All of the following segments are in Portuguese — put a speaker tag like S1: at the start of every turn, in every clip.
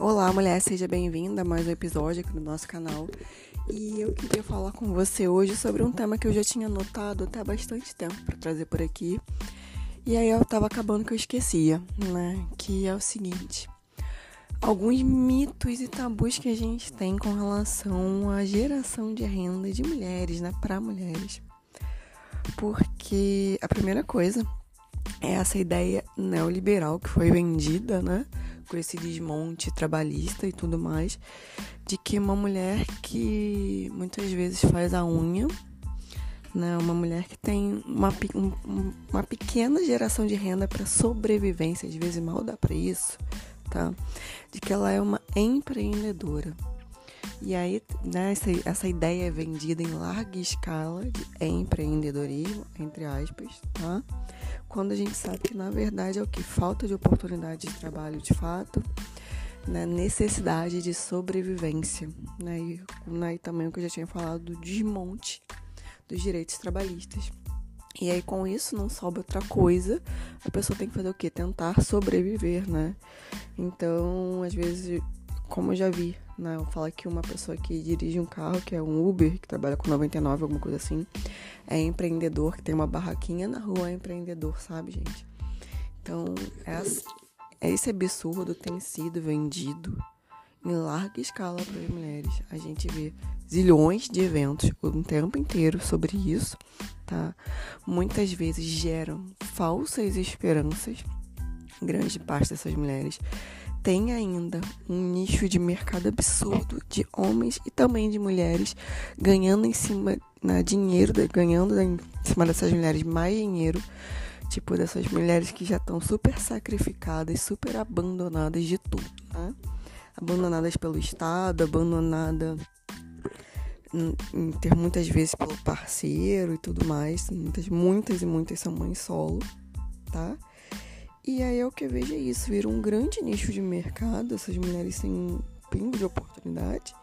S1: Olá, mulher, seja bem-vinda a mais um episódio aqui do nosso canal. E eu queria falar com você hoje sobre um tema que eu já tinha notado até há bastante tempo para trazer por aqui. E aí eu tava acabando que eu esquecia, né? Que é o seguinte: alguns mitos e tabus que a gente tem com relação à geração de renda de mulheres, né, para mulheres. Porque a primeira coisa é essa ideia neoliberal que foi vendida, né? Com esse desmonte trabalhista e tudo mais, de que uma mulher que muitas vezes faz a unha, né? Uma mulher que tem uma, um, uma pequena geração de renda para sobrevivência, às vezes mal dá para isso, tá? De que ela é uma empreendedora. E aí, né, essa, essa ideia é vendida em larga escala de empreendedorismo, entre aspas, tá? Quando a gente sabe que na verdade é o que? Falta de oportunidade de trabalho de fato, né? necessidade de sobrevivência, né? E, né? também o que eu já tinha falado do desmonte dos direitos trabalhistas. E aí com isso não sobra outra coisa, a pessoa tem que fazer o quê? Tentar sobreviver, né? Então, às vezes como eu já vi, né? Eu falo que uma pessoa que dirige um carro, que é um Uber, que trabalha com 99, alguma coisa assim, é empreendedor, que tem uma barraquinha na rua, é empreendedor, sabe, gente? Então, é, é esse absurdo tem sido vendido em larga escala para as mulheres. A gente vê zilhões de eventos o tempo inteiro sobre isso, tá? Muitas vezes geram falsas esperanças grande parte dessas mulheres tem ainda um nicho de mercado absurdo de homens e também de mulheres ganhando em cima né, dinheiro, ganhando em cima dessas mulheres mais dinheiro, tipo dessas mulheres que já estão super sacrificadas, super abandonadas de tudo, né? Abandonadas pelo Estado, abandonadas ter muitas vezes pelo parceiro e tudo mais. Muitas, muitas e muitas são mães solo, tá? E aí é o que eu vejo é isso, vira um grande nicho de mercado, essas mulheres têm um pingo de oportunidade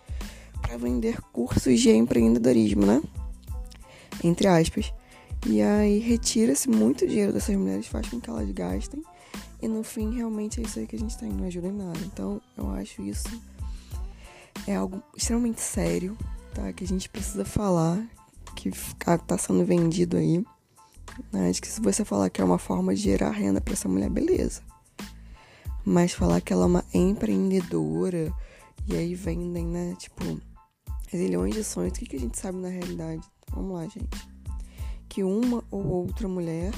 S1: para vender cursos de empreendedorismo, né? Entre aspas. E aí retira-se muito dinheiro dessas mulheres, faz com que elas gastem. E no fim, realmente é isso aí que a gente tem, não ajuda em nada. Então, eu acho isso é algo extremamente sério, tá? Que a gente precisa falar, que tá sendo vendido aí. Né? De que se você falar que é uma forma de gerar renda para essa mulher, beleza. Mas falar que ela é uma empreendedora e aí vendem, né? Tipo, zilhões de sonhos. O que, que a gente sabe na realidade? Vamos lá, gente. Que uma ou outra mulher,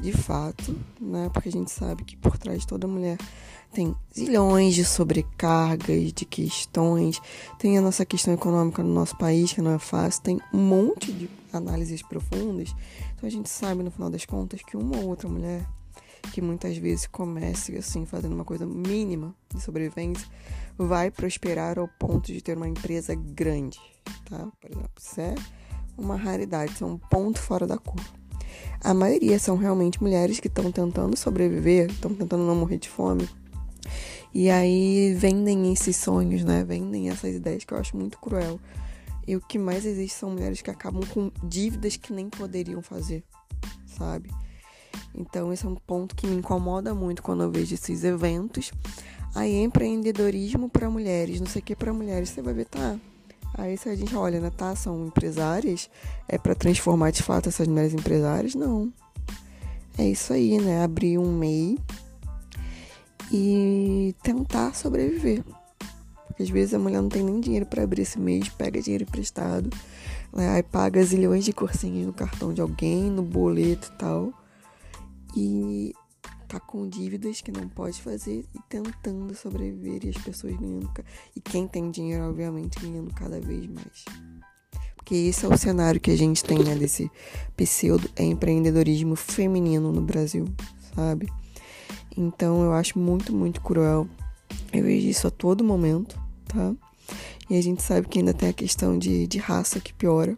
S1: de fato, né? Porque a gente sabe que por trás de toda mulher tem zilhões de sobrecargas, de questões, tem a nossa questão econômica no nosso país, que não é fácil, tem um monte de análises profundas. Então a gente sabe, no final das contas, que uma ou outra mulher que muitas vezes comece assim, fazendo uma coisa mínima de sobrevivência, vai prosperar ao ponto de ter uma empresa grande, tá? Por exemplo, isso é uma raridade, isso é um ponto fora da curva. A maioria são realmente mulheres que estão tentando sobreviver, estão tentando não morrer de fome, e aí vendem esses sonhos, né? Vendem essas ideias que eu acho muito cruel. E o que mais existe são mulheres que acabam com dívidas que nem poderiam fazer, sabe? Então esse é um ponto que me incomoda muito quando eu vejo esses eventos. Aí empreendedorismo para mulheres, não sei o que para mulheres, você vai ver, tá? Aí se a gente olha, né, tá, são empresárias, é para transformar de fato essas mulheres empresárias? Não. É isso aí, né? Abrir um MEI e tentar sobreviver. Porque às vezes a mulher não tem nem dinheiro para abrir esse mês, pega dinheiro emprestado, né? aí paga zilhões de cursinhos no cartão de alguém, no boleto e tal. E tá com dívidas que não pode fazer e tentando sobreviver e as pessoas ganhando. E quem tem dinheiro, obviamente, ganhando cada vez mais. Porque esse é o cenário que a gente tem, né, desse pseudo empreendedorismo feminino no Brasil, sabe? Então eu acho muito, muito cruel. Eu vejo isso a todo momento, tá? E a gente sabe que ainda tem a questão de, de raça que piora.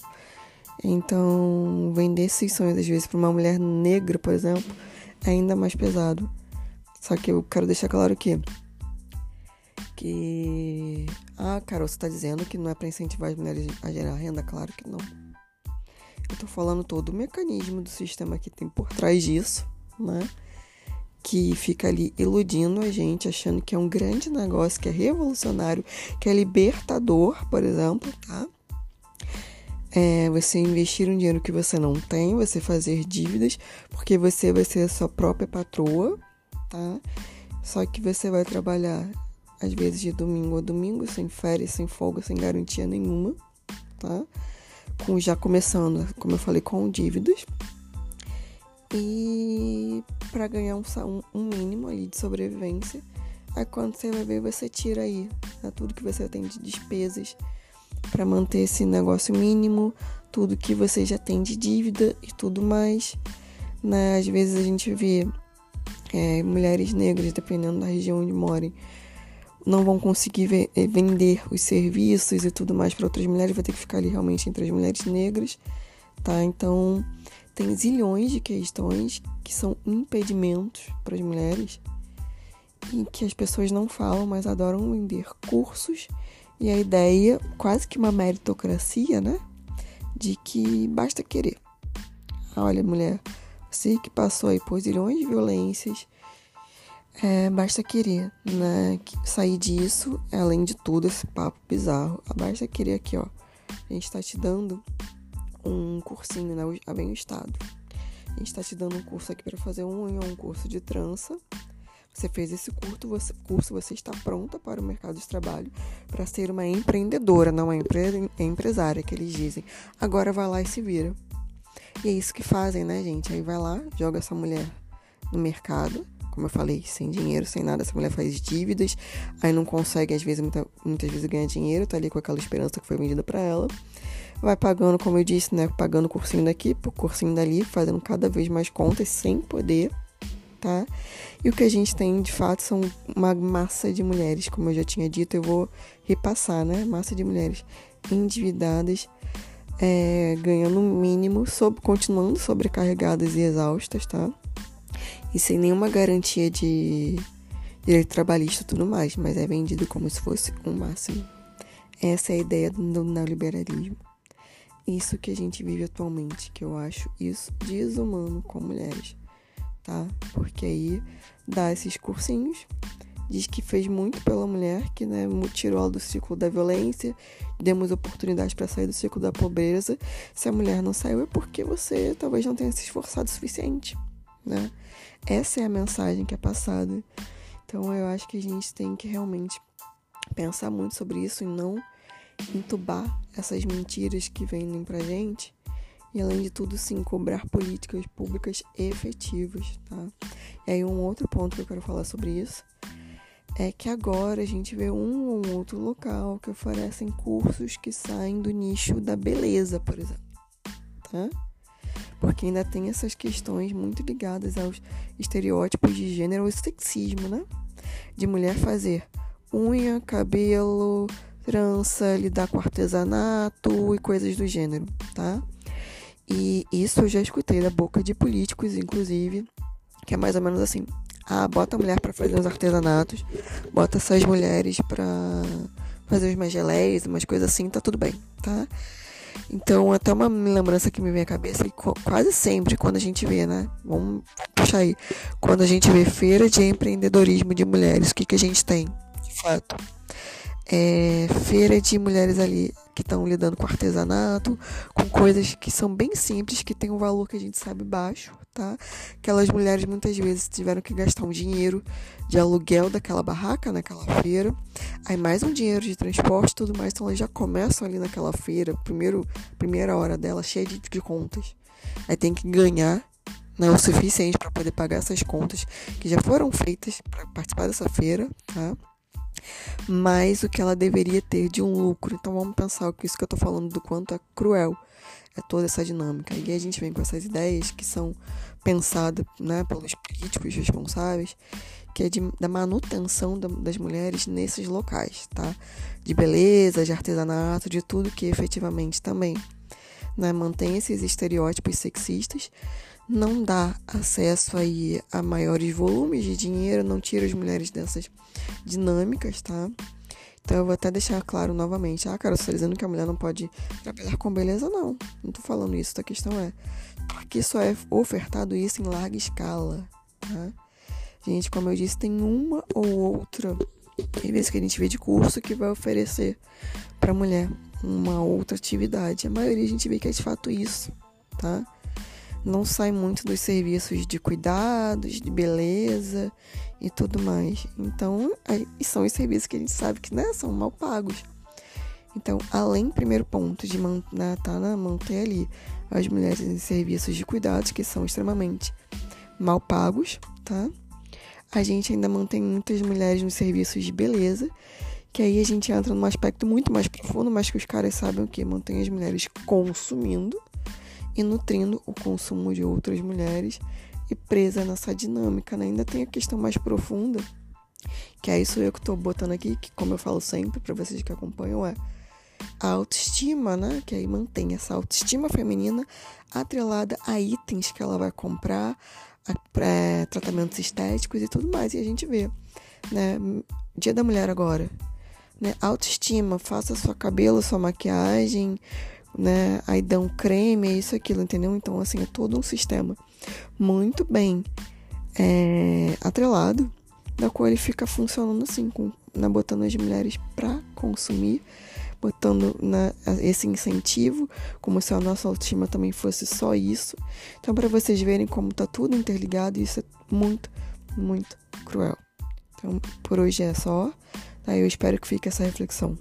S1: Então, vender esses sonhos, às vezes, para uma mulher negra, por exemplo, é ainda mais pesado. Só que eu quero deixar claro que. Que. Ah, Carol, você tá dizendo que não é para incentivar as mulheres a gerar renda? Claro que não. Eu tô falando todo o mecanismo do sistema que tem por trás disso, né? que fica ali iludindo a gente, achando que é um grande negócio, que é revolucionário, que é libertador, por exemplo, tá? É você investir um dinheiro que você não tem, você fazer dívidas, porque você vai ser a sua própria patroa, tá? Só que você vai trabalhar às vezes de domingo a domingo, sem férias, sem folga, sem garantia nenhuma, tá? Com já começando, como eu falei, com dívidas. E para ganhar um, um mínimo ali de sobrevivência, aí quando você vai ver, você tira aí né, tudo que você tem de despesas para manter esse negócio mínimo, tudo que você já tem de dívida e tudo mais. Né? Às vezes a gente vê é, mulheres negras, dependendo da região onde morem, não vão conseguir eh, vender os serviços e tudo mais para outras mulheres, vai ter que ficar ali realmente entre as mulheres negras, tá? Então, tem zilhões de questões que são impedimentos para as mulheres e que as pessoas não falam, mas adoram vender cursos e a ideia, quase que uma meritocracia, né? De que basta querer. Olha, mulher, você que passou aí por zilhões de violências, é, basta querer, né? Sair disso, além de tudo, esse papo bizarro. Basta querer aqui, ó. A gente tá te dando um cursinho, né? A Bem Estado. A gente tá te dando um curso aqui para fazer um um curso de trança. Você fez esse curso você, está pronta para o mercado de trabalho para ser uma empreendedora, não uma empre, empresária, que eles dizem. Agora vai lá e se vira. E é isso que fazem, né, gente? Aí vai lá, joga essa mulher no mercado como eu falei, sem dinheiro, sem nada, essa mulher faz dívidas, aí não consegue, às vezes, muita, muitas vezes ganhar dinheiro, tá ali com aquela esperança que foi vendida para ela. Vai pagando, como eu disse, né? Pagando cursinho daqui, cursinho dali, fazendo cada vez mais contas sem poder, tá? E o que a gente tem, de fato, são uma massa de mulheres, como eu já tinha dito, eu vou repassar, né? Massa de mulheres endividadas, é, ganhando o mínimo, sob, continuando sobrecarregadas e exaustas, tá? e sem nenhuma garantia de direito trabalhista e tudo mais, mas é vendido como se fosse o um máximo. Essa é a ideia do neoliberalismo. Isso que a gente vive atualmente, que eu acho isso desumano com mulheres, tá? Porque aí dá esses cursinhos, diz que fez muito pela mulher, que né, tirou ela do ciclo da violência, demos oportunidade para sair do ciclo da pobreza. Se a mulher não saiu é porque você talvez não tenha se esforçado o suficiente, né? Essa é a mensagem que é passada. Então eu acho que a gente tem que realmente pensar muito sobre isso e não entubar essas mentiras que vendem pra gente. E além de tudo, sim, cobrar políticas públicas efetivas, tá? E aí um outro ponto que eu quero falar sobre isso é que agora a gente vê um ou outro local que oferecem cursos que saem do nicho da beleza, por exemplo, tá? porque ainda tem essas questões muito ligadas aos estereótipos de gênero e sexismo, né? De mulher fazer unha, cabelo, trança, lidar com artesanato e coisas do gênero, tá? E isso eu já escutei da boca de políticos, inclusive, que é mais ou menos assim: ah, bota a mulher para fazer os artesanatos, bota essas mulheres para fazer umas geleias, umas coisas assim, tá tudo bem, tá? Então, até uma lembrança que me vem à cabeça, quase sempre quando a gente vê, né? Vamos puxar aí. Quando a gente vê feira de empreendedorismo de mulheres, o que, que a gente tem? De fato. É, feira de mulheres ali que estão lidando com artesanato, com coisas que são bem simples, que tem um valor que a gente sabe baixo, tá? Aquelas mulheres muitas vezes tiveram que gastar um dinheiro de aluguel daquela barraca naquela feira, aí mais um dinheiro de transporte tudo mais, então elas já começam ali naquela feira, primeiro, primeira hora dela cheia de, de contas. Aí tem que ganhar não é o suficiente para poder pagar essas contas que já foram feitas para participar dessa feira, tá? Mais o que ela deveria ter de um lucro. Então vamos pensar que isso que eu estou falando do quanto é cruel é toda essa dinâmica. E a gente vem com essas ideias que são pensadas né, pelos políticos responsáveis, que é de, da manutenção da, das mulheres nesses locais, tá? De beleza, de artesanato, de tudo que efetivamente também né, mantém esses estereótipos sexistas, não dá acesso aí a maiores volumes de dinheiro, não tira as mulheres dessas dinâmicas, tá? Então eu vou até deixar claro novamente. Ah, cara, você tá dizendo que a mulher não pode trabalhar com beleza? Não, não tô falando isso. A questão é porque só é ofertado isso em larga escala, tá? Gente, como eu disse, tem uma ou outra revista que a gente vê de curso que vai oferecer para mulher uma outra atividade. A maioria a gente vê que é de fato isso, tá? Não sai muito dos serviços de cuidados, de beleza e tudo mais. Então, são os serviços que a gente sabe que né, são mal pagos. Então, além, primeiro ponto, de man, né, tá, né, manter ali as mulheres em serviços de cuidados, que são extremamente mal pagos, tá? A gente ainda mantém muitas mulheres nos serviços de beleza, que aí a gente entra num aspecto muito mais profundo, mas que os caras sabem o que? Mantém as mulheres consumindo e nutrindo o consumo de outras mulheres e presa nessa dinâmica, né? Ainda tem a questão mais profunda, que é isso eu que tô botando aqui, que como eu falo sempre para vocês que acompanham, é a autoestima, né? Que aí mantém essa autoestima feminina atrelada a itens que ela vai comprar, a tratamentos estéticos e tudo mais. E a gente vê, né? Dia da Mulher agora, né? Autoestima, faça seu cabelo, sua maquiagem, né? Aí dá um creme, é isso, aquilo, entendeu? Então, assim, é todo um sistema muito bem é, atrelado, da qual ele fica funcionando assim, com, né, botando as mulheres para consumir botando na, esse incentivo, como se a nossa autoestima também fosse só isso. Então, para vocês verem como tá tudo interligado, isso é muito, muito cruel. Então, por hoje é só. Tá? Eu espero que fique essa reflexão.